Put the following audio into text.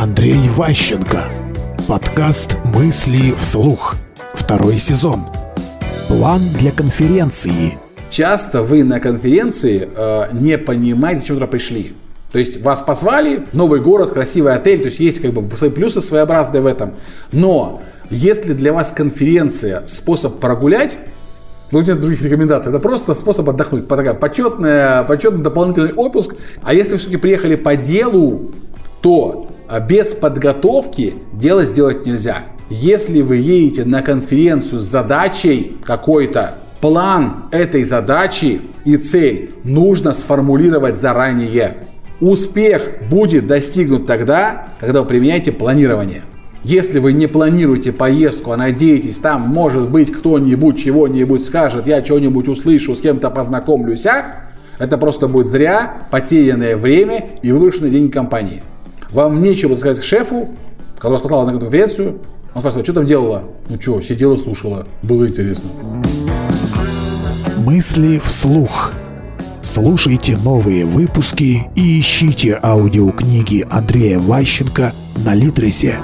Андрей Ващенко. Подкаст «Мысли вслух». Второй сезон. План для конференции. Часто вы на конференции э, не понимаете, зачем туда пришли. То есть вас позвали, новый город, красивый отель, то есть есть как бы свои плюсы своеобразные в этом. Но если для вас конференция способ прогулять, ну, нет других рекомендаций. Это просто способ отдохнуть. Такая почетная, почетный дополнительный отпуск. А если вы все-таки приехали по делу, то а, без подготовки дело сделать нельзя. Если вы едете на конференцию с задачей какой-то, план этой задачи и цель нужно сформулировать заранее. Успех будет достигнут тогда, когда вы применяете планирование. Если вы не планируете поездку, а надеетесь, там может быть кто-нибудь чего-нибудь скажет, я что-нибудь услышу, с кем-то познакомлюсь, а? Это просто будет зря потерянное время и вырученные деньги компании. Вам нечего сказать шефу, который послал на конференцию, он спрашивает, что там делала? Ну что, сидела, слушала, было интересно. Мысли вслух. Слушайте новые выпуски и ищите аудиокниги Андрея Ващенко на Литресе.